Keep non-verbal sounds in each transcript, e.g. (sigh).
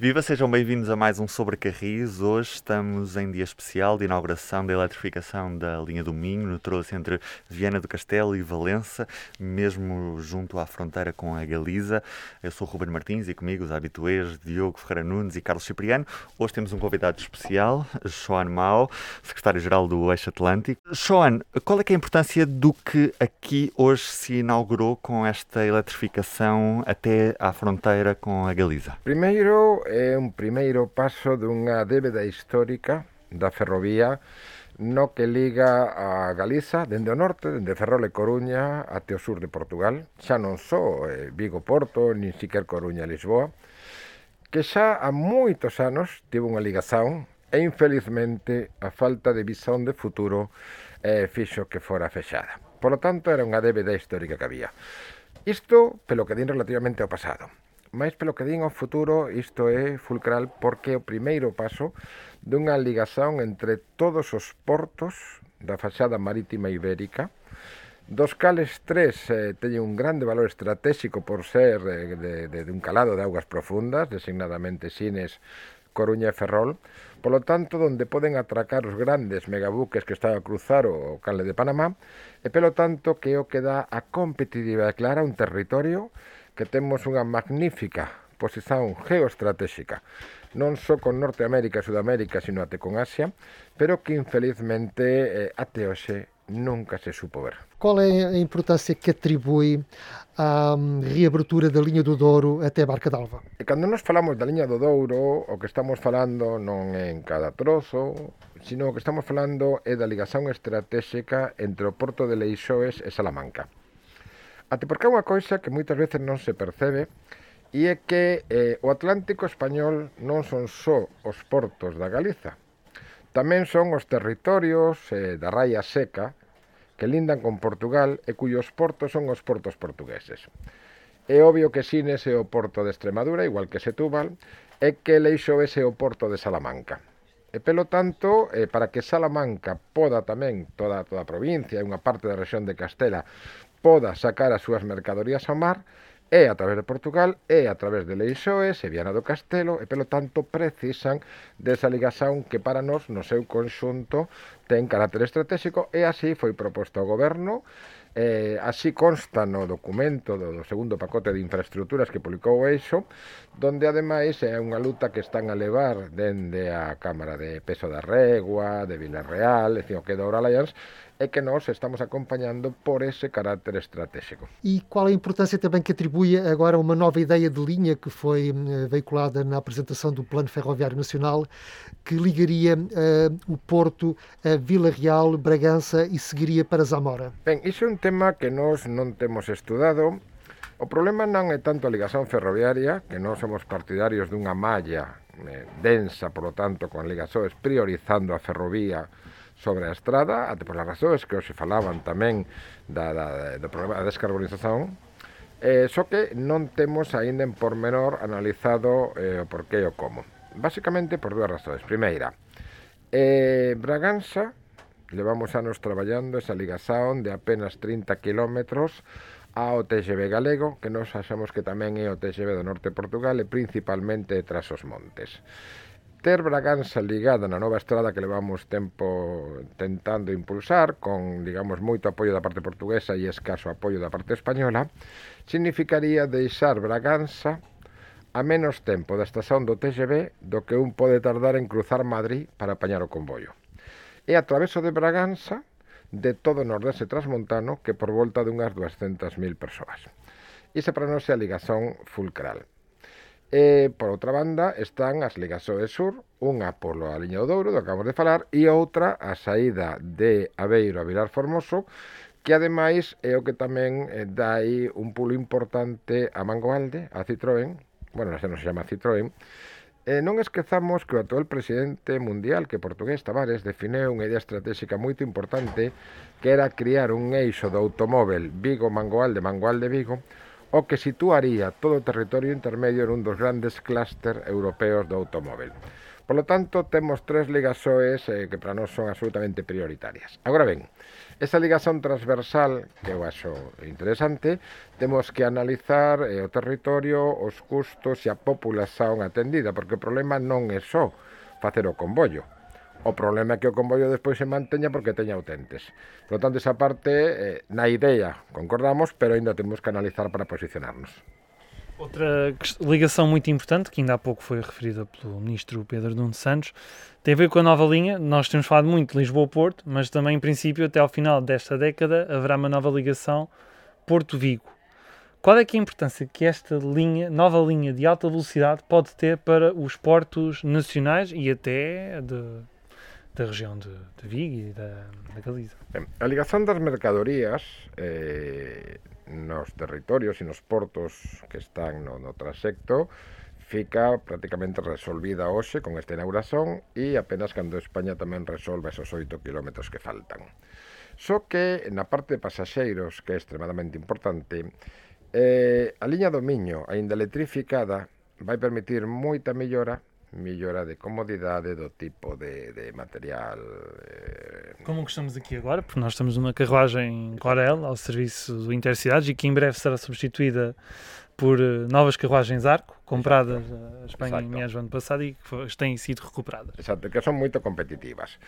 Viva, sejam bem-vindos a mais um Sobre Carris. Hoje estamos em dia especial de inauguração da eletrificação da linha do Minho, no troço entre Viana do Castelo e Valença, mesmo junto à fronteira com a Galiza. Eu sou o Ruben Martins e comigo os habituês Diogo Ferreira Nunes e Carlos Cipriano. Hoje temos um convidado especial, Joan Mao, secretário-geral do Eixo Atlântico. Joan, qual é, é a importância do que aqui hoje se inaugurou com esta eletrificação até à fronteira com a Galiza? Primeiro, é un primeiro paso dunha débeda histórica da ferrovía no que liga a Galiza dende o norte, dende Ferrol e Coruña até o sur de Portugal, xa non só eh, Vigo Porto, nin siquer Coruña e Lisboa, que xa há moitos anos tivo unha ligación e infelizmente a falta de visón de futuro eh, fixo que fora fechada. Por lo tanto, era unha débeda histórica que había. Isto, pelo que din relativamente ao pasado. Mais pelo que din o futuro isto é fulcral porque é o primeiro paso dunha ligazón entre todos os portos da fachada marítima ibérica dos cales tres eh, teñen un grande valor estratégico por ser eh, de, de, de un calado de augas profundas, designadamente Sines, Coruña e Ferrol, polo tanto, donde poden atracar os grandes megabuques que están a cruzar o Canle de Panamá, e pelo tanto que o que dá a competitividade clara un territorio que temos unha magnífica posición geoestratégica, non só con Norteamérica e Sudamérica, sino até con Asia, pero que infelizmente eh, até hoxe nunca se supo ver. Qual é a importância que atribui à um, reabertura da linha do Douro até a Barca d'Alva? E cando nos falamos da liña do Douro, o que estamos falando non é en cada trozo, sino o que estamos falando é da ligación estratégica entre o porto de Leixoes e Salamanca. Até porque é unha cousa que moitas veces non se percebe e é que eh, o Atlántico español non son só os portos da Galiza. Tamén son os territorios eh, da raia seca que lindan con Portugal e cuyos portos son os portos portugueses. É obvio que Sines é o porto de Extremadura, igual que Setúbal, e que Leixo é o porto de Salamanca. E pelo tanto, eh, para que Salamanca poda tamén toda, toda a provincia e unha parte da rexión de Castela poda sacar as súas mercadorías ao mar é a través de Portugal, é a través de Leixoe, Seviana do Castelo, e pelo tanto precisan desa ligación que para nós no seu conxunto ten carácter estratégico e así foi proposto ao goberno Eh, así consta no documento do, do segundo pacote de infraestructuras que publicou o EISO, donde ademais é unha luta que están a levar dende a Cámara de Peso da Regua, de Villarreal, e o que da Oral Alliance, é que nós estamos acompañando por ese carácter estratégico. E qual a importância também que atribui agora uma nova ideia de linha que foi eh, veiculada na apresentação do Plano Ferroviário Nacional, que ligaria uh, o Porto a Vila Real, Bragança e seguiria para Zamora? Ben, iso é un tema que nós non temos estudado. O problema non é tanto a ligación ferroviaria, que nós somos partidarios dunha malla eh, densa, por lo tanto, con ligações priorizando a ferrovía sobre a estrada, até polas razóns que hoxe falaban tamén da, da, do problema da descarbonización, eh, só que non temos aínda en pormenor analizado eh, o porqué e o como. Básicamente por dúas razóns. Primeira, eh, Braganza levamos anos traballando esa ligación de apenas 30 kilómetros ao TGV galego, que nos achamos que tamén é o TGV do norte de Portugal e principalmente tras os montes ter Braganza ligada na nova estrada que levamos tempo tentando impulsar, con, digamos, moito apoio da parte portuguesa e escaso apoio da parte española, significaría deixar Braganza a menos tempo da estación do TGV do que un pode tardar en cruzar Madrid para apañar o convoio. E a traveso de Braganza, de todo o nordeste transmontano, que por volta dunhas 200.000 persoas. Iso para nós é a ligazón fulcral. E, por outra banda, están as ligas Soe Sur, unha polo a Liña do Douro, do que acabamos de falar, e outra a saída de Aveiro a Vilar Formoso, que ademais é o que tamén eh, dai un pulo importante a Mangoalde, a Citroën, bueno, non se chama Citroën, E non esquezamos que o actual presidente mundial que portugués Tavares defineu unha idea estratégica moito importante que era criar un eixo do automóvel Vigo-Mangoalde, -Mangoalde -Vigo, o que situaría todo o territorio intermedio en un dos grandes clúster europeos do automóvil. Por lo tanto, temos tres ligasoes eh, que para nós son absolutamente prioritarias. Agora ben, esa ligación transversal, que eu acho interesante, temos que analizar eh, o territorio, os custos e a populación atendida, porque o problema non é só facer o comboio, O problema é que o convollo despois se manteña porque teña utentes. Por tanto, esa parte, eh, na idea, concordamos, pero ainda temos que analizar para posicionarnos. Outra ligação muito importante, que ainda há pouco foi referida pelo ministro Pedro Nuno Santos, tem a ver com a nova linha. Nós temos falado muito de Lisboa-Porto, mas também, em princípio, até ao final desta década, haverá uma nova ligação Porto-Vigo. Qual é, é a importância que esta linha, nova linha de alta velocidade pode ter para os portos nacionais e até de, da região de, de Vigo e da, da Galiza. A ligação das mercadorías eh, nos territorios e nos portos que están no, no transecto fica prácticamente resolvida hoxe con esta inauguración e apenas cando España tamén resolve esos 8 km que faltan. Só que na parte de pasaxeiros, que é extremadamente importante, eh, a liña do Miño, aínda electrificada, vai permitir moita mellora mellora de comodidade do tipo de, de material. Eh... Como que estamos aqui agora, porque nós estamos numa carruagem Corel ao serviço do Intercidades e que em breve será substituída por eh, novas carruagens Arco, compradas a Espanha Exacto. em meados do ano passado e que têm sido recuperadas. Exato, que son moito competitivas.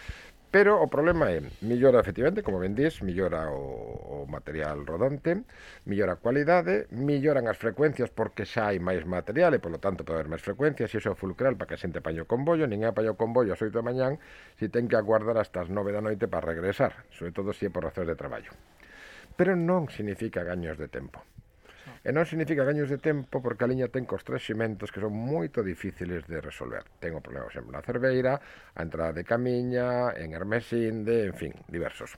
Pero o problema é, millora efectivamente, como vendís, millora o, o material rodante, millora a cualidade, milloran as frecuencias porque xa hai máis material e, polo tanto, pode haber máis frecuencias, e iso é fulcral para que a xente apañe o comboio, ninguén apaño o comboio ás 8 da mañán, se ten que aguardar hasta as 9 da noite para regresar, sobre todo se é por razóns de traballo. Pero non significa gaños de tempo. E non significa gaños de tempo porque a liña ten cos tres ximentos que son moito difíciles de resolver. Ten o problema, por exemplo, na Cerveira, a entrada de Camiña, en Hermesinde, en fin, diversos.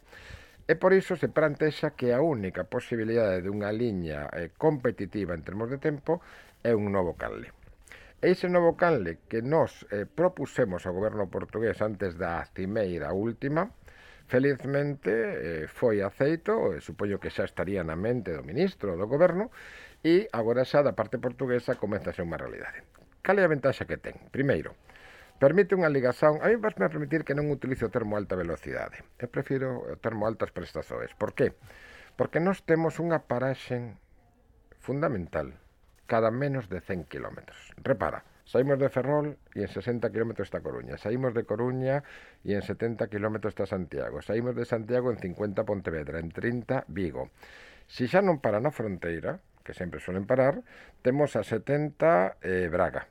E por iso se plantexa que a única posibilidade dunha liña eh, competitiva en termos de tempo é un novo canle. E ese novo canle que nos eh, propusemos ao goberno portugués antes da cimeira última, Felizmente eh, foi aceito, e supoño que xa estaría na mente do ministro do goberno, e agora xa da parte portuguesa comeza a ser unha realidade. Cal é a ventaxa que ten? Primeiro, permite unha ligación, a mí vas me permitir que non utilice o termo alta velocidade. Eu prefiro o termo altas prestazoes. Por qué? Porque nós temos unha paraxen fundamental cada menos de 100 km. Repara, Saímos de Ferrol y en 60 kilómetros está Coruña. Saímos de Coruña y en 70 kilómetros está Santiago. Saímos de Santiago en 50 Pontevedra, en 30 Vigo. Se si xa non para na fronteira, que sempre suelen parar, temos a 70 eh, Braga.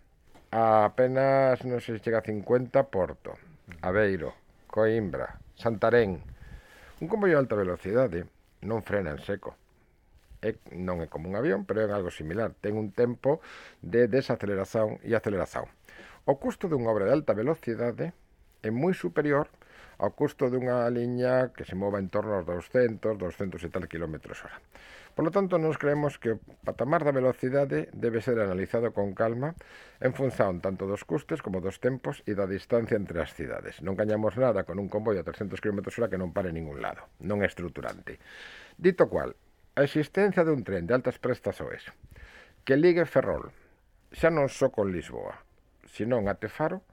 A apenas, non sei, chega a 50 Porto, Aveiro, Coimbra, Santarén. Un comboio de alta velocidade non frena en seco é, non é como un avión, pero é algo similar. Ten un tempo de desaceleración e aceleración. O custo dunha obra de alta velocidade é moi superior ao custo dunha liña que se mova en torno aos 200, 200 e tal km hora. Por lo tanto, nos creemos que o patamar da velocidade debe ser analizado con calma en función tanto dos custes como dos tempos e da distancia entre as cidades. Non gañamos nada con un convoi a 300 km hora que non pare en ningún lado. Non é estruturante. Dito cual, A existencia dun tren de altas prestaxoes que ligue Ferrol, xa non só con Lisboa, senón até Faro,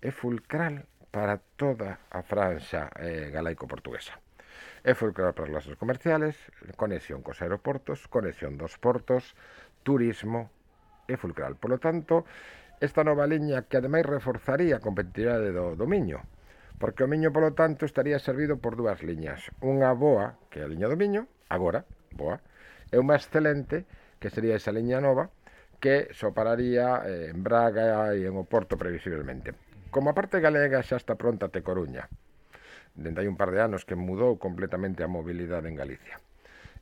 é fulcral para toda a franxa eh, galaico-portuguesa. É fulcral para as lasas comerciales, conexión cos aeroportos, conexión dos portos, turismo, é fulcral. Por lo tanto, esta nova liña que ademais reforzaría a competitividade do, do Miño, porque o Miño, polo tanto, estaría servido por dúas liñas. Unha boa, que é a liña do Miño, agora, boa, e unha excelente, que sería esa liña nova, que sopararía eh, en Braga e en Oporto previsiblemente. Como a parte galega xa está pronta te Coruña, dende hai un par de anos que mudou completamente a mobilidade en Galicia.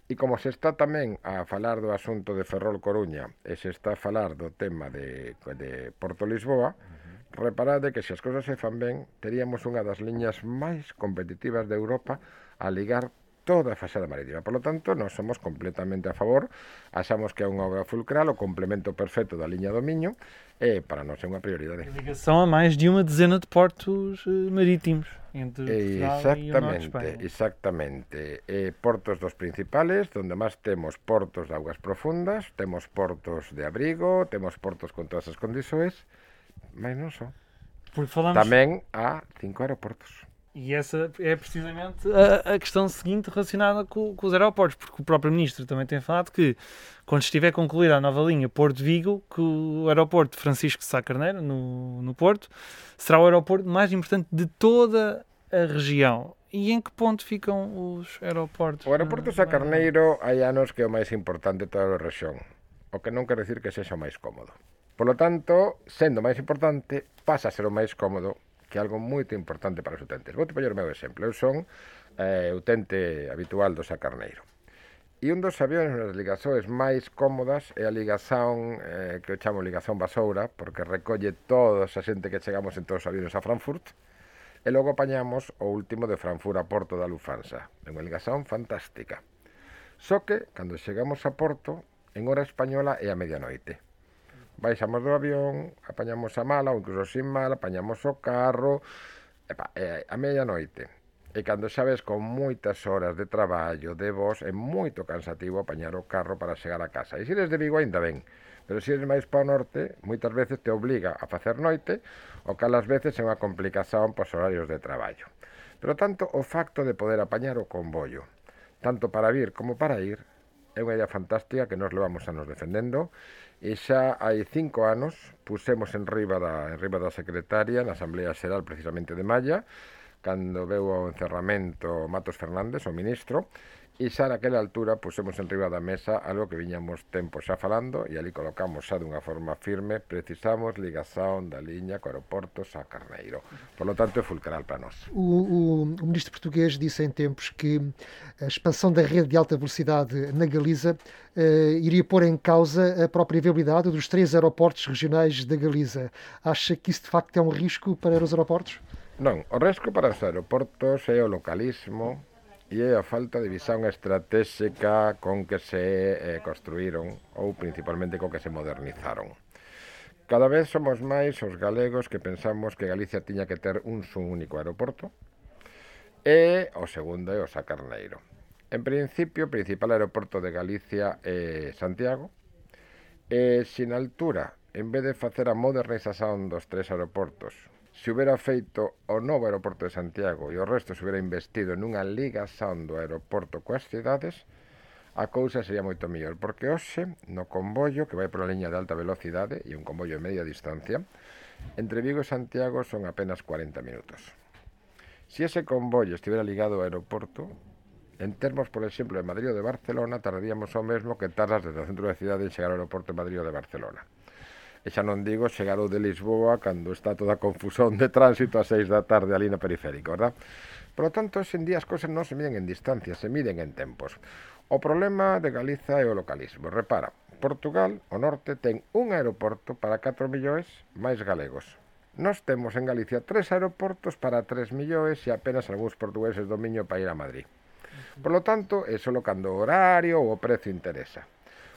E como se está tamén a falar do asunto de Ferrol Coruña e se está a falar do tema de, de Porto Lisboa, uh -huh. reparade que se as cousas se fan ben, teríamos unha das liñas máis competitivas de Europa a ligar toda a fachada marítima. Por lo tanto, nós somos completamente a favor, achamos que é unha obra fulcral, o complemento perfecto da liña do Miño, e para nós é unha prioridade. A a máis de unha dezena de portos eh, marítimos entre Portugal exactamente, e o Exactamente, eh, portos dos principales, donde máis temos portos de augas profundas, temos portos de abrigo, temos portos con todas as condições, mas non só. Porque falamos... Tamén há cinco aeroportos. E essa é precisamente a, a questão seguinte relacionada com, com, os aeroportos, porque o próprio Ministro também tem falado que, quando estiver concluída a nova linha Porto Vigo, que o aeroporto Francisco Sá Carneiro, no, no Porto, será o aeroporto mais importante de toda a região. E em que ponto ficam os aeroportos? O aeroporto Sá Carneiro hai anos que é o máis importante de toda a región, o que non quer decir que sexa o máis cómodo. Por lo tanto, sendo máis importante, pasa a ser o máis cómodo que é algo moito importante para os utentes. Vou te poñer o meu exemplo. Eu son eh, utente habitual do Sacarneiro. E un dos aviones nas ligazóes máis cómodas é a ligazón, eh, que eu chamo ligazón basoura, porque recolle toda a xente que chegamos en todos os aviones a Frankfurt, e logo apañamos o último de Frankfurt a Porto da Lufansa. É unha ligazón fantástica. Só que, cando chegamos a Porto, en hora española é a medianoite baixamos do avión, apañamos a mala, ou incluso sin mala, apañamos o carro, epa, e, a meia noite. E cando xa ves con moitas horas de traballo, de vos, é moito cansativo apañar o carro para chegar a casa. E se eres de Vigo ainda ben, pero se eres máis para o norte, moitas veces te obliga a facer noite, o que as veces é unha complicación pos horarios de traballo. Pero tanto o facto de poder apañar o comboio, tanto para vir como para ir, é unha idea fantástica que nos levamos anos defendendo E xa hai cinco anos pusemos en riba da, en riba da secretaria na Asamblea Xeral precisamente de Malla cando veu o encerramento Matos Fernández, o ministro, e xa naquela altura pusemos en riba da mesa algo que viñamos tempo xa falando e ali colocamos xa dunha forma firme precisamos ligación da liña co aeroporto a Carneiro. Por lo tanto é fulcral para nós. O, o, o ministro português disse em tempos que a expansão da rede de alta velocidade na Galiza eh, iria pôr em causa a própria viabilidade dos três aeroportos regionais da Galiza. Acha que isso de facto é um risco para os aeroportos? Non, o risco para os aeroportos é o localismo e a falta de visión estratégica con que se eh, construíron ou principalmente con que se modernizaron. Cada vez somos máis os galegos que pensamos que Galicia tiña que ter un sun único aeroporto e o segundo é o Sacarneiro. En principio, o principal aeroporto de Galicia é Santiago e sin altura, en vez de facer a modernización dos tres aeroportos se hubiera feito o novo aeroporto de Santiago e o resto se hubiera investido nunha ligación do aeroporto coas cidades, a cousa sería moito mellor, porque hoxe, no comboio que vai pola liña de alta velocidade e un comboio de media distancia, entre Vigo e Santiago son apenas 40 minutos. Se ese comboio estivera ligado ao aeroporto, en termos, por exemplo, de Madrid ou de Barcelona, tardaríamos o mesmo que tardas desde o centro da cidade en chegar ao aeroporto de Madrid ou de Barcelona. E xa non digo chegar o de Lisboa cando está toda a confusión de tránsito a seis da tarde ali no periférico, verdad? Por lo tanto, en día as cousas non se miden en distancia, se miden en tempos. O problema de Galiza é o localismo. Repara, Portugal, o norte, ten un aeroporto para 4 millóns máis galegos. Nós temos en Galicia tres aeroportos para 3 millóns e apenas algúns portugueses do Miño para ir a Madrid. Por lo tanto, é solo cando o horario ou o precio interesa.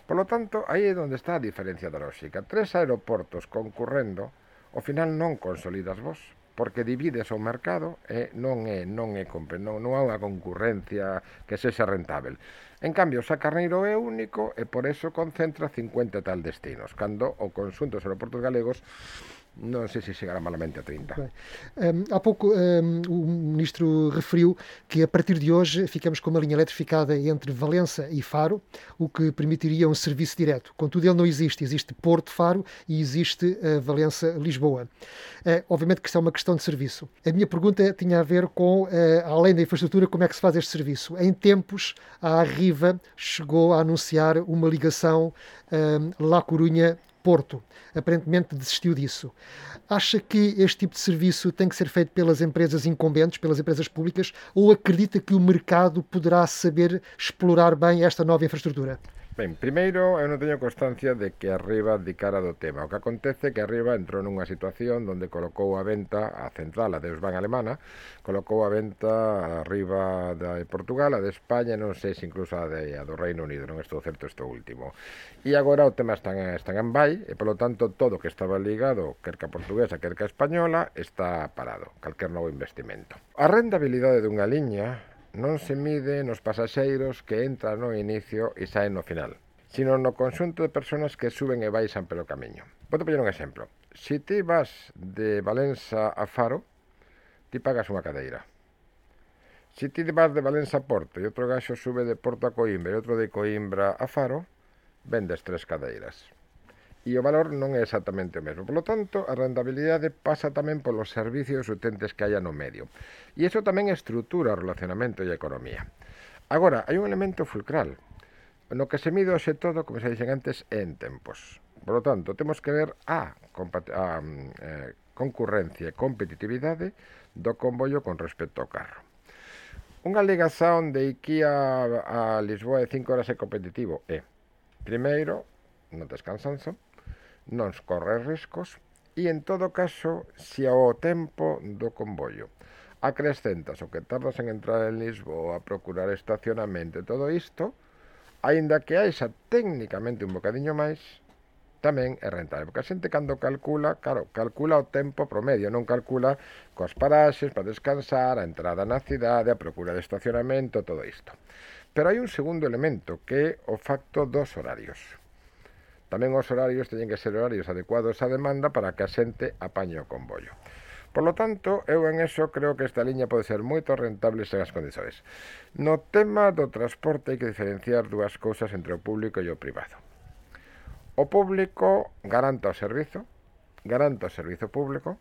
Por lo tanto, aí é onde está a diferencia da lógica. Tres aeroportos concurrendo, ao final non consolidas vos, porque divides o mercado e non é non é non, non há unha concurrencia que sexa rentável. En cambio, o Carneiro é único e por eso concentra 50 tal destinos, cando o consunto dos aeroportos galegos não sei se chegará malamente a 30. Um, há pouco um, o Ministro referiu que a partir de hoje ficamos com uma linha eletrificada entre Valença e Faro, o que permitiria um serviço direto. Contudo, ele não existe. Existe Porto-Faro e existe uh, Valença-Lisboa. Uh, obviamente que isto é uma questão de serviço. A minha pergunta tinha a ver com, uh, além da infraestrutura, como é que se faz este serviço. Em tempos, a Arriva chegou a anunciar uma ligação um, La Corunha Porto. Aparentemente desistiu disso. Acha que este tipo de serviço tem que ser feito pelas empresas incumbentes, pelas empresas públicas, ou acredita que o mercado poderá saber explorar bem esta nova infraestrutura? Ben, primeiro, eu non teño constancia de que Arriba dedicara do tema. O que acontece é que Arriba entrou nunha situación onde colocou a venta a central, a Deusban alemana, colocou a venta arriba da de Portugal, a de España, non sei se incluso a, de, a do Reino Unido, non estou certo isto último. E agora o tema está, en, está en vai, e polo tanto todo que estaba ligado, querca portuguesa, querca española, está parado, calquer novo investimento. A rendabilidade dunha liña non se mide nos pasaxeiros que entran no inicio e saen no final, sino no conxunto de persoas que suben e baixan pelo camiño. Vou te poñer un exemplo. Se ti vas de Valença a Faro, ti pagas unha cadeira. Se ti vas de Valença a Porto e outro gaxo sube de Porto a Coimbra e outro de Coimbra a Faro, vendes tres cadeiras e o valor non é exactamente o mesmo. Por lo tanto, a rentabilidade pasa tamén polos servicios utentes que haya no medio. E iso tamén estrutura o relacionamento e a economía. Agora, hai un elemento fulcral, no que se mide hoxe todo, como se dixen antes, en tempos. Por lo tanto, temos que ver a, a eh, concurrencia e competitividade do comboio con respecto ao carro. Unha ligazón de Iquía a Lisboa de 5 horas é competitivo? É, primeiro, non descansanzo, non corre riscos e en todo caso se ao tempo do comboio acrescentas o que tardas en entrar en Lisboa, a procurar estacionamento e todo isto, aínda que haixa técnicamente un bocadiño máis, tamén é rentable. Porque a xente cando calcula, claro, calcula o tempo promedio, non calcula coas paraxes para descansar, a entrada na cidade, a procura de estacionamento, todo isto. Pero hai un segundo elemento que é o facto dos horarios. Tamén os horarios teñen que ser horarios adecuados á demanda para que a xente apañe o convollo. Por lo tanto, eu en eso creo que esta liña pode ser moito rentable sen as condiciones. No tema do transporte hai que diferenciar dúas cousas entre o público e o privado. O público garanta o servizo, garanta o servizo público,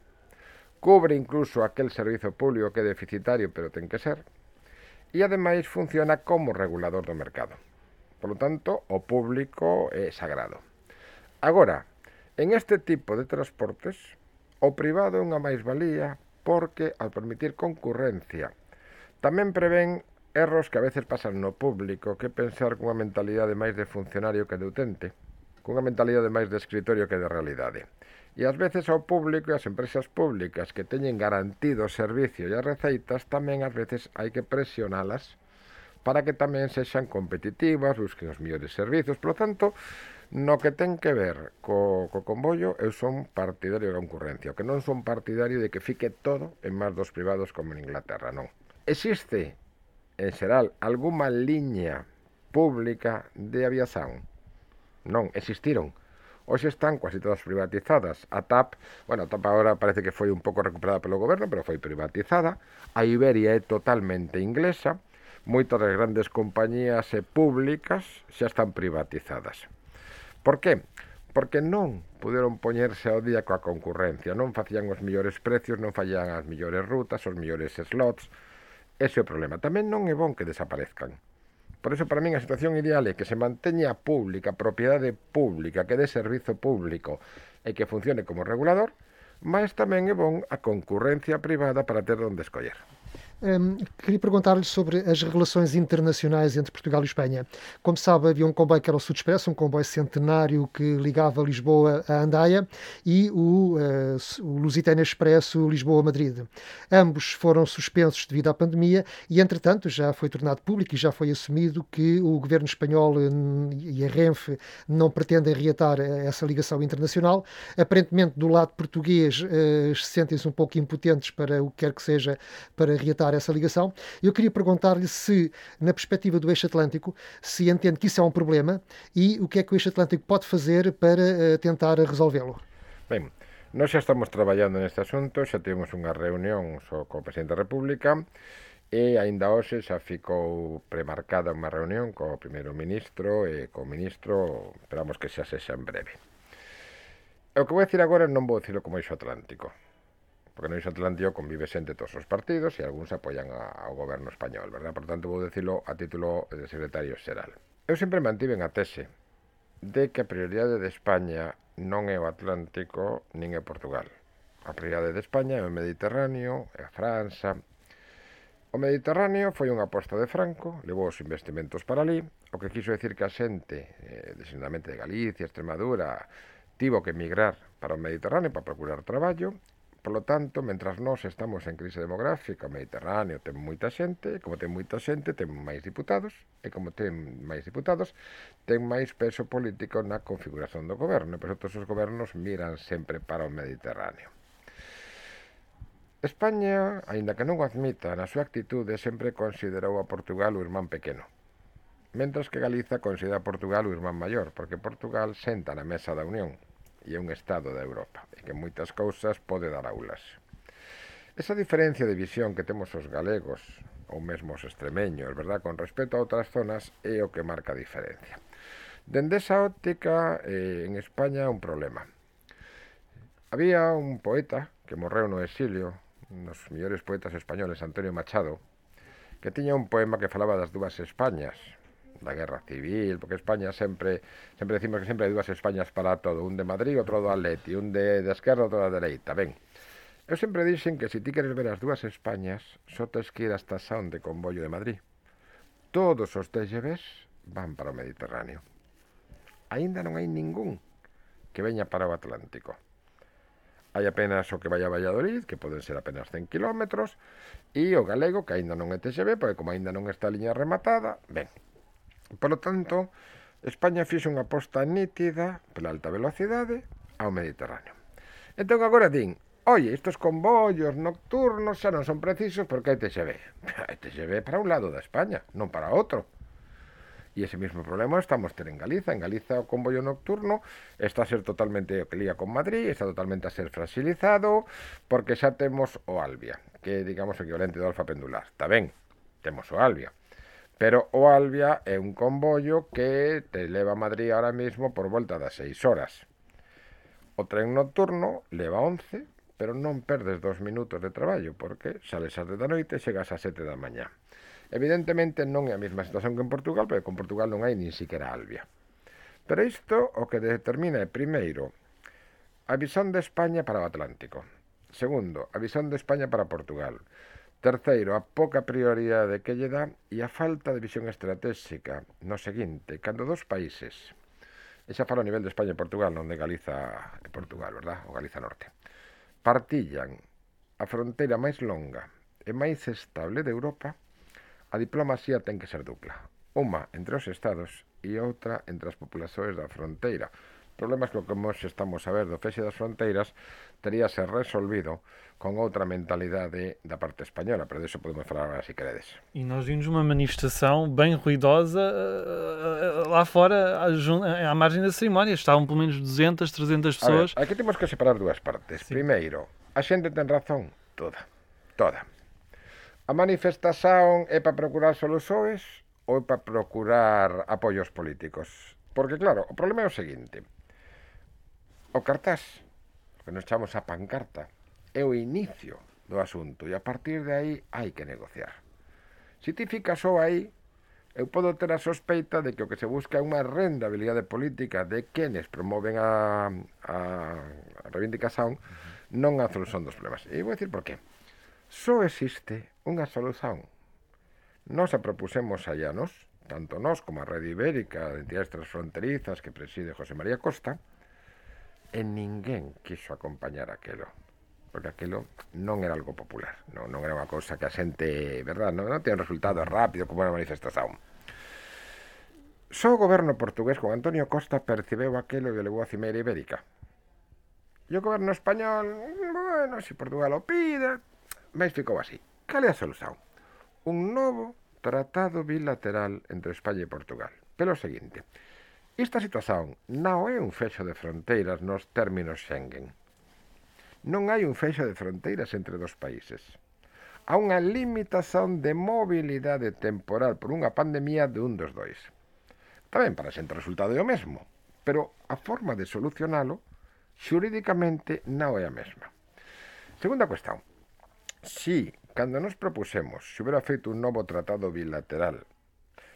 cubre incluso aquel servizo público que é deficitario pero ten que ser, e ademais funciona como regulador do mercado. Por lo tanto, o público é sagrado. Agora, en este tipo de transportes, o privado é unha máisvalía porque, al permitir concurrencia, tamén prevén erros que a veces pasan no público que pensar cunha mentalidade máis de funcionario que de utente, cunha mentalidade máis de escritorio que de realidade. E ás veces ao público e ás empresas públicas que teñen garantido o servicio e as receitas tamén ás veces hai que presionalas para que tamén sexan competitivas, busquen os mellores servizos. Por lo tanto, No que ten que ver co, co convollo, eu son partidario da concurrencia, o que non son partidario de que fique todo en mans dos privados como en Inglaterra, non. Existe, en xeral, alguma liña pública de aviación? Non, existiron. Hoxe están quasi todas privatizadas. A TAP, bueno, a TAP agora parece que foi un pouco recuperada pelo goberno, pero foi privatizada. A Iberia é totalmente inglesa. Moitas das grandes compañías e públicas xa están privatizadas. Por que? Porque non puderon poñerse ao día coa concurrencia, non facían os mellores precios, non fallían as mellores rutas, os mellores slots. Ese é o problema. Tamén non é bon que desaparezcan. Por iso, para min, a situación ideal é que se manteña pública, propiedade pública, que dé servizo público e que funcione como regulador, mas tamén é bon a concurrencia privada para ter onde escoller. Um, queria perguntar-lhe sobre as relações internacionais entre Portugal e Espanha. Como sabe, havia um comboio que era o Sud Expresso, um comboio centenário que ligava Lisboa a Andaia, e o, uh, o Lusitânia Expresso Lisboa-Madrid. Ambos foram suspensos devido à pandemia e, entretanto, já foi tornado público e já foi assumido que o governo espanhol hum, e a Renfe não pretendem reatar essa ligação internacional. Aparentemente, do lado português, uh, sentem-se um pouco impotentes para o que quer que seja para reatar essa ligação. Eu queria perguntar-lhe se, na perspectiva do eixo Atlântico, se entende que isso é um problema e o que é que o eixo Atlântico pode fazer para uh, tentar resolvê-lo. Bem, nós xa estamos traballando neste asunto, xa tivemos unha reunión co Presidente da República e aínda hoxe xa ficou premarcada unha reunión co primeiro ministro e co ministro, esperamos que xa sexa en breve. O que vou decir agora non vou decirlo como eixo Atlántico Porque no Atlántico convive xente todos os partidos e algúns apoian a, ao goberno español, verdad? Por tanto, vou decirlo a título de secretario xeral. Eu sempre mantiven a tese de que a prioridade de España non é o Atlántico nin é Portugal. A prioridade de España é o Mediterráneo, é a França, O Mediterráneo foi unha aposta de Franco, levou os investimentos para ali, o que quiso decir que a xente, eh, designadamente de Galicia, Extremadura, tivo que emigrar para o Mediterráneo para procurar traballo, Por lo tanto, mentras nós estamos en crise demográfica, o Mediterráneo ten moita xente, e como ten moita xente, ten máis diputados, e como ten máis diputados, ten máis peso político na configuración do goberno, e por todos os gobernos miran sempre para o Mediterráneo. España, aínda que non o admita, na súa actitude sempre considerou a Portugal o irmán pequeno, mentras que Galiza considera a Portugal o irmán maior, porque Portugal senta na mesa da Unión, e é un estado da Europa, e que moitas cousas pode dar aulas. Esa diferencia de visión que temos os galegos, ou mesmo os extremeños, verdad, con respecto a outras zonas, é o que marca a diferencia. Dende esa óptica, eh, en España un problema. Había un poeta que morreu no exilio, nos mellores poetas españoles, Antonio Machado, que tiña un poema que falaba das dúas Españas, da guerra civil, porque España sempre sempre decimos que sempre hai dúas Españas para todo, un de Madrid, outro do Atleti, un de, de esquerda, outro da dereita, ben. Eu sempre dixen que se ti queres ver as dúas Españas, só tes que ir hasta Sound de Convollo de Madrid. Todos os TGVs van para o Mediterráneo. Aínda non hai ningún que veña para o Atlántico hai apenas o que vai a Valladolid, que poden ser apenas 100 km, e o galego, que aínda non é TGV, porque como aínda non está a liña rematada, ben, Por lo tanto, España fixe unha aposta nítida pela alta velocidade ao Mediterráneo. Entón agora din, oye, estos convollos nocturnos xa non son precisos porque hai TGV. (laughs) Hai TGV para un lado da España, non para outro. E ese mesmo problema estamos ter en Galiza. En Galiza o convollo nocturno está a ser totalmente o que lía con Madrid, está totalmente a ser fragilizado, porque xa temos o Albia, que digamos o equivalente do alfa pendular. Está ben, temos o Albia Pero o Albia é un convollo que te leva a Madrid ahora mismo por volta das 6 horas. O tren nocturno leva 11, pero non perdes dos minutos de traballo, porque sales ás 10 da noite e chegas ás 7 da mañá. Evidentemente non é a mesma situación que en Portugal, porque con Portugal non hai nin siquiera Albia. Pero isto o que determina é, primeiro, a visón de España para o Atlántico. Segundo, a visón de España para Portugal. Terceiro, a poca prioridade que lle dá e a falta de visión estratégica no seguinte, cando dos países, e xa falo a nivel de España e Portugal, non de Galiza e Portugal, verdad? O Galiza Norte, partillan a fronteira máis longa e máis estable de Europa, a diplomacia ten que ser dupla. Uma entre os estados e outra entre as populações da fronteira. Problemas que, como estamos a ver do fexe das fronteiras, teríase resolvido con outra mentalidade da parte española, pero disso podemos falar agora se queredes. E nós vimos uma manifestação bem ruidosa uh, lá fora, à, margem da cerimónia. Estavam pelo menos 200, 300 pessoas. Ver, aqui temos que separar dúas partes. Sí. Primeiro, a xente ten razón toda, toda. A manifestación é para procurar soluções ou é para procurar apoios políticos? Porque claro, o problema é o seguinte O cartaz, que nos chamamos a pancarta, é o inicio do asunto e a partir de aí hai que negociar. Se ti ficas só aí, eu podo ter a sospeita de que o que se busca é unha rendabilidade política de quenes promoven a, a, a reivindicación non a solución dos problemas. E vou dicir por qué. Só existe unha solución. Nos a propusemos a Llanos, tanto nós como a Rede Ibérica de Entidades Transfronterizas que preside José María Costa, e ninguén quiso acompañar aquelo porque aquilo non era algo popular, non, non era unha cousa que a xente, verdad, non, non ten resultado rápido como unha manifestación. Só o goberno portugués con Antonio Costa percibeu aquilo e levou a Cimeira Ibérica. E o goberno español, bueno, se si Portugal o pide, mas ficou así. Cal é a solución? Un novo tratado bilateral entre España e Portugal. Pelo seguinte, Esta situación non é un fecho de fronteiras nos términos Schengen. Non hai un fecho de fronteiras entre dos países. Há unha limitación de mobilidade temporal por unha pandemia de un dos dois. Tamén para xente resultado é o mesmo, pero a forma de solucionalo xurídicamente non é a mesma. Segunda cuestión. Si, cando nos propusemos, se hubiera feito un novo tratado bilateral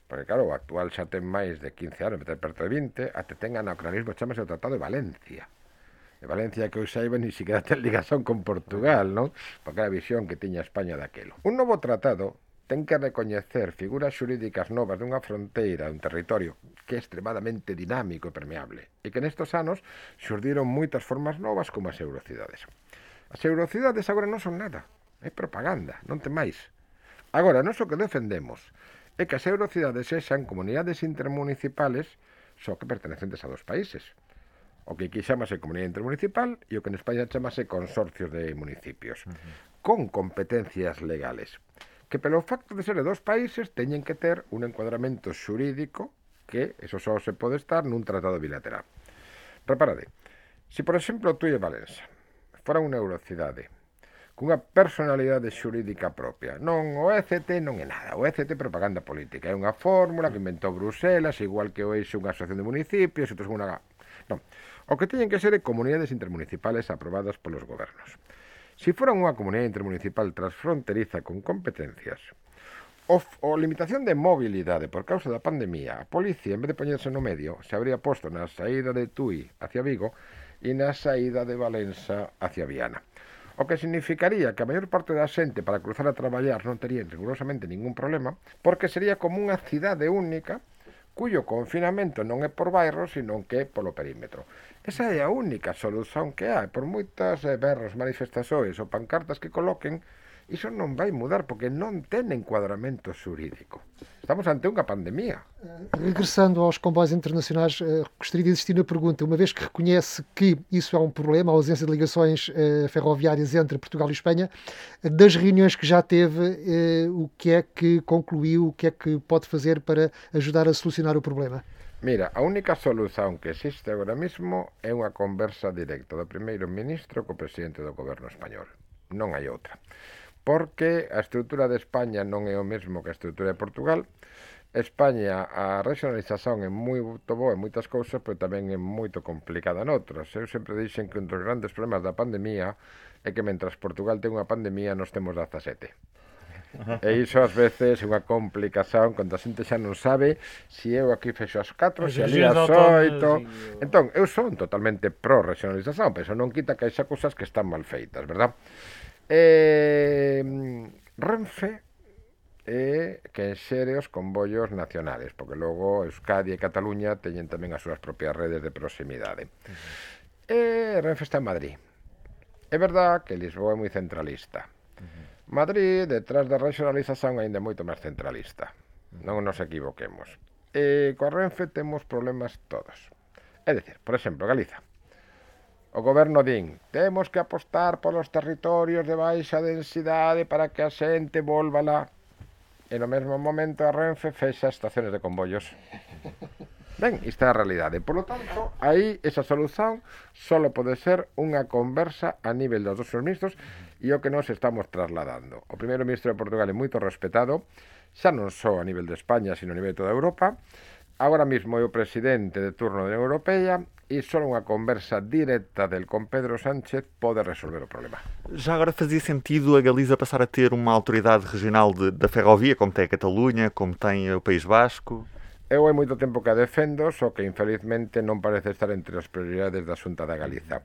Porque claro, o actual xa ten máis de 15 anos, meter perto de 20, até ten anacronismo, chamase o Tratado de Valencia. De Valencia que eu saiba ni siquiera ten ligazón con Portugal, non? Porque era a visión que tiña España daquelo. Un novo tratado ten que recoñecer figuras xurídicas novas dunha fronteira, un territorio que é extremadamente dinámico e permeable, e que nestos anos xurdiron moitas formas novas como as eurocidades. As eurocidades agora non son nada, é propaganda, non te máis. Agora, non o que defendemos é que as eurocidades sexan comunidades intermunicipais só que pertenecentes a dos países. O que aquí chamase comunidade intermunicipal e o que en España chamase consorcios de municipios, uh -huh. con competencias legales, que pelo facto de ser de dos países teñen que ter un encuadramento xurídico que eso só se pode estar nun tratado bilateral. Reparade, se si por exemplo tú e Valença fora unha eurocidade cunha personalidade xurídica propia. Non o ECT non é nada, o ECT é propaganda política, é unha fórmula que inventou Bruselas, igual que o eixo unha asociación de municipios, outros unha... Non, o que teñen que ser é comunidades intermunicipales aprobadas polos gobernos. Se si foran unha comunidade intermunicipal transfronteriza con competencias, O, o limitación de mobilidade por causa da pandemia, a policía, en vez de poñerse no medio, se habría posto na saída de Tui hacia Vigo e na saída de Valença hacia Viana o que significaría que a maior parte da xente para cruzar a traballar non terían rigurosamente ningún problema, porque sería como unha cidade única cuyo confinamento non é por bairro, sino que é polo perímetro. Esa é a única solución que hai, por moitas eh, berros, manifestaxoes ou pancartas que coloquen, iso non vai mudar porque non ten enquadramento xurídico. Estamos ante unha pandemia. Regressando aos comboios internacionais, eh, gostaria de insistir na pergunta, uma vez que reconhece que isso é um problema, a ausência de ligações eh, ferroviárias entre Portugal e Espanha, das reuniões que já teve, eh, o que é que concluiu, o que é que pode fazer para ajudar a solucionar o problema? Mira, a única solución que existe agora mesmo é unha conversa directa do primeiro ministro co presidente do goberno español. Non hai outra porque a estrutura de España non é o mesmo que a estrutura de Portugal. España, a regionalización é moito boa en moitas cousas, pero tamén é moito complicada en outras. Eu sempre dixen que un dos grandes problemas da pandemia é que mentras Portugal ten unha pandemia, nós temos 17. E iso ás veces é unha complicación cando a xente xa non sabe se si eu aquí fexo as 4, se ali as 8. Entón, eu son totalmente pro regionalización, pero iso non quita que haxa cousas que están mal feitas, verdad? Eh, Renfe é que enxere os convollos nacionales, porque logo Euskadi e Cataluña teñen tamén as súas propias redes de proximidade. Uh -huh. E Renfe está en Madrid. É verdad que Lisboa é moi centralista. Uh -huh. Madrid, detrás da regionalización, ainda moito máis centralista. Non nos equivoquemos. E coa Renfe temos problemas todos. É dicir, por exemplo, Galiza. O goberno din, temos que apostar polos territorios de baixa densidade para que a xente volva lá. E no mesmo momento a Renfe fecha estaciones de convollos. (laughs) Ben, isto é a realidade. Por lo tanto, aí esa solución só pode ser unha conversa a nivel dos dos ministros e o que nos estamos trasladando. O primeiro ministro de Portugal é moito respetado, xa non só a nivel de España, sino a nivel de toda Europa. Agora mesmo é o presidente de turno da Europeia Europea, e só unha conversa directa del con Pedro Sánchez pode resolver o problema. Já agora fazia sentido a Galiza passar a ter uma autoridade regional de, da ferrovia, como tem a Catalunha, como tem o País Vasco? Eu hai moito tempo que a defendo, só que infelizmente non parece estar entre as prioridades da Xunta da Galiza.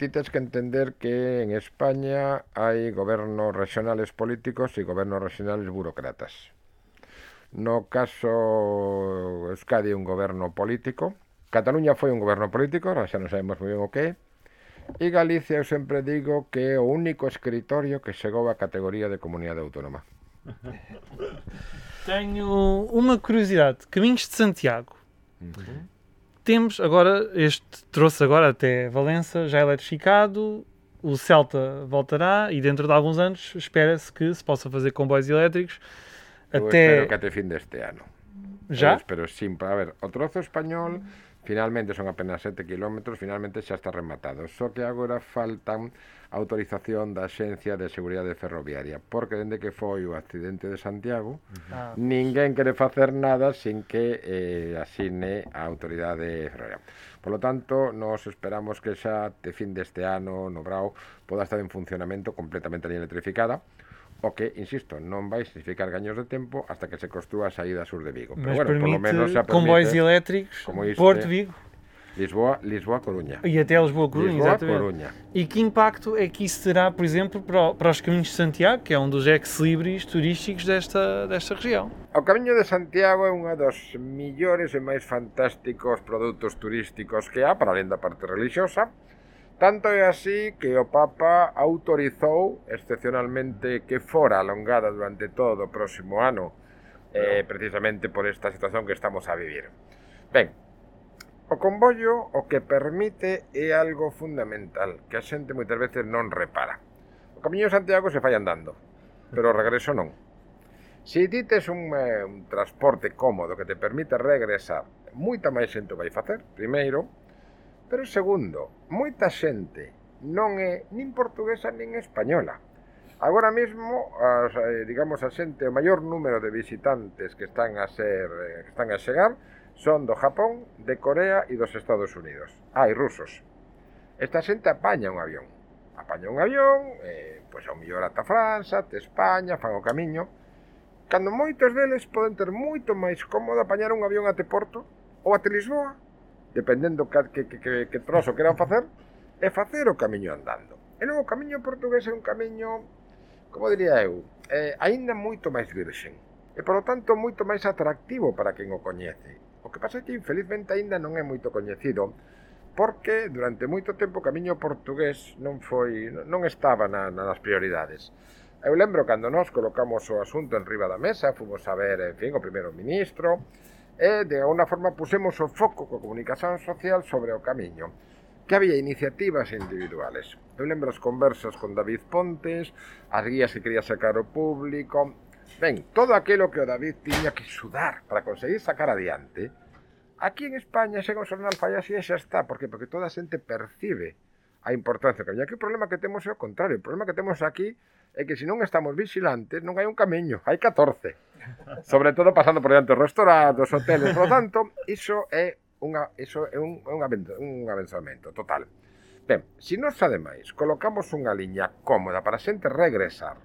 Ti tens que entender que en España hai gobernos regionales políticos e gobernos regionales burocratas. No caso Euskadi é un goberno político, Cataluña foi un goberno político, xa non sabemos moi ben o que é, e Galicia eu sempre digo que é o único escritorio que chegou á categoría de comunidade autónoma. Tenho uma curiosidade. Caminhos de Santiago. Uhum. Temos agora, este trouxe agora até Valença, já eletrificado, o Celta voltará e dentro de alguns anos espera-se que se possa fazer comboios elétricos Eu até... espero que até fin deste ano. Já? Eu espero sim, para ver, o trozo español... Uhum Finalmente son apenas 7 km, finalmente xa está rematado. Só que agora faltan autorización da Xencia de Seguridade Ferroviaria, porque dende que foi o accidente de Santiago, ah. ninguén quere facer nada sin que eh, asine a autoridade ferroviaria. Por lo tanto, nos esperamos que xa te fin deste ano no Brau poda estar en funcionamento completamente electrificada, O que, insisto, non vai significar gaños de tempo hasta que se construa a saída sur de Vigo. Pero Mas bueno, polo menos xa permite... Combois eléctricos, como este, Porto Vigo. Lisboa, Lisboa Coruña. E até Lisboa Coruña, Lisboa, exatamente. Coruña. E que impacto é que isso terá, por exemplo, para, para os caminhos de Santiago, que é um dos ex-libris turísticos desta, desta região? O Camiño de Santiago é unha dos millores e máis fantásticos produtos turísticos que há, para além da parte religiosa, Tanto é así que o Papa autorizou excepcionalmente que fora alongada durante todo o próximo ano, eh, precisamente por esta situación que estamos a vivir. Ben, o convollo o que permite é algo fundamental, que a xente moitas veces non repara. O camiño de Santiago se fai andando, pero o regreso non. Se ti tes un, eh, un transporte cómodo que te permite regresar, moita máis xente vai facer, primeiro, Pero segundo, moita xente non é nin portuguesa nin española. Agora mesmo, as, eh, digamos, a xente, o maior número de visitantes que están a ser, eh, que están a chegar, son do Japón, de Corea e dos Estados Unidos. Ah, e rusos. Esta xente apaña un avión. Apaña un avión, eh, pois ao mellor ata França, ata España, fan o camiño. Cando moitos deles poden ter moito máis cómodo apañar un avión até Porto ou até Lisboa dependendo que, que, que, que trozo queran facer, é facer o camiño andando. E logo o camiño portugués é un camiño, como diría eu, é aínda moito máis virxen e, polo tanto, moito máis atractivo para quen o coñece. O que pasa é que, infelizmente, aínda non é moito coñecido, porque durante moito tempo o camiño portugués non foi non estaba na, nas prioridades. Eu lembro cando nós colocamos o asunto en riba da mesa, fomos a ver, en fin, o primeiro ministro, e de alguna forma pusemos o foco coa comunicación social sobre o camiño que había iniciativas individuales. Eu lembro as conversas con David Pontes, as guías que quería sacar o público, ben, todo aquilo que o David tiña que sudar para conseguir sacar adiante. Aquí en España chega o xornal fallas e xa está, porque porque toda a xente percibe a importancia que había. Aquí o problema que temos é o contrario, o problema que temos aquí é que se non estamos vigilantes non hai un camiño, hai 14 sobre todo pasando por diante dos restaurantes, dos hoteles, por lo tanto, iso é unha, iso é un, un, un avanzamento total. Ben, se nos ademais colocamos unha liña cómoda para a xente regresar,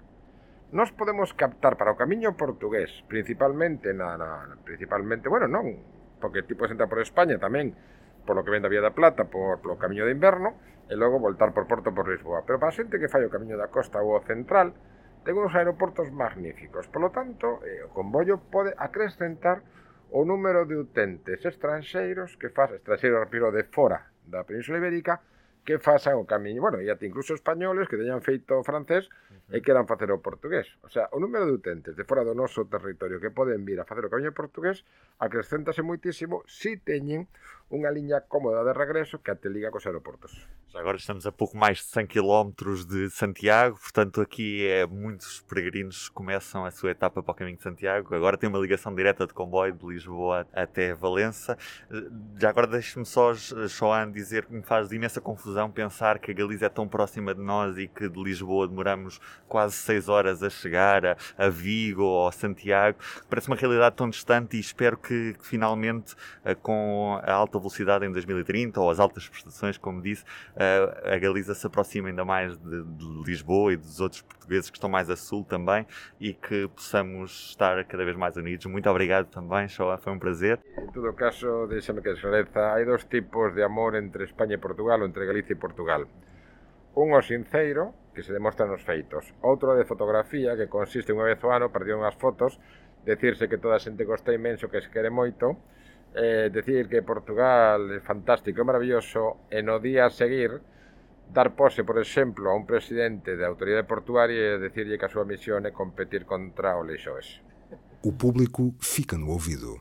nos podemos captar para o camiño portugués, principalmente na, na principalmente, bueno, non, porque tipo xente por España tamén, por lo que ven da Vía da Plata, por o camiño de inverno, e logo voltar por Porto por Lisboa. Pero para a xente que fai o camiño da costa ou o central, ten uns aeroportos magníficos. Polo tanto, eh, o convollo pode acrescentar o número de utentes estranxeiros que faz, estranxeiros, repito, de fora da Península Ibérica, que fasan o camiño, bueno, e até incluso españoles que teñan feito francés e que e queran facer o portugués. O sea, o número de utentes de fora do noso territorio que poden vir a facer o camiño portugués acrescentase moitísimo si teñen unha liña cómoda de regreso que até liga cos aeroportos. Agora estamos a pouco mais de 100 km de Santiago, portanto aqui é, muitos peregrinos começam a sua etapa para o caminho de Santiago. Agora tem uma ligação direta de comboio de Lisboa até Valença. Já agora deixe-me só, Joan, dizer que me faz de imensa confusão pensar que a Galiza é tão próxima de nós e que de Lisboa demoramos quase 6 horas a chegar a, a Vigo ou a Santiago. Parece uma realidade tão distante e espero que, que finalmente, eh, com a alta velocidade em 2030 ou as altas prestações, como disse, a Galiza se aproxima ainda mais de, de, Lisboa e dos outros portugueses que estão mais a sul também e que possamos estar cada vez mais unidos. Muito obrigado também, Shoa, foi um prazer. Em todo caso, deixa-me que esclareça, há dois tipos de amor entre Espanha e Portugal ou entre Galicia e Portugal. Un o sincero, que se demostra nos feitos. Outro de fotografía, que consiste unha vez o ano, perdido unhas fotos, decirse que toda a xente gosta imenso, que se quere moito, eh, decir que Portugal é fantástico e maravilloso e no día a seguir dar pose, por exemplo, a un presidente da autoridade portuaria e decirlle que a súa misión é competir contra o Leixoes. O público fica no ouvido.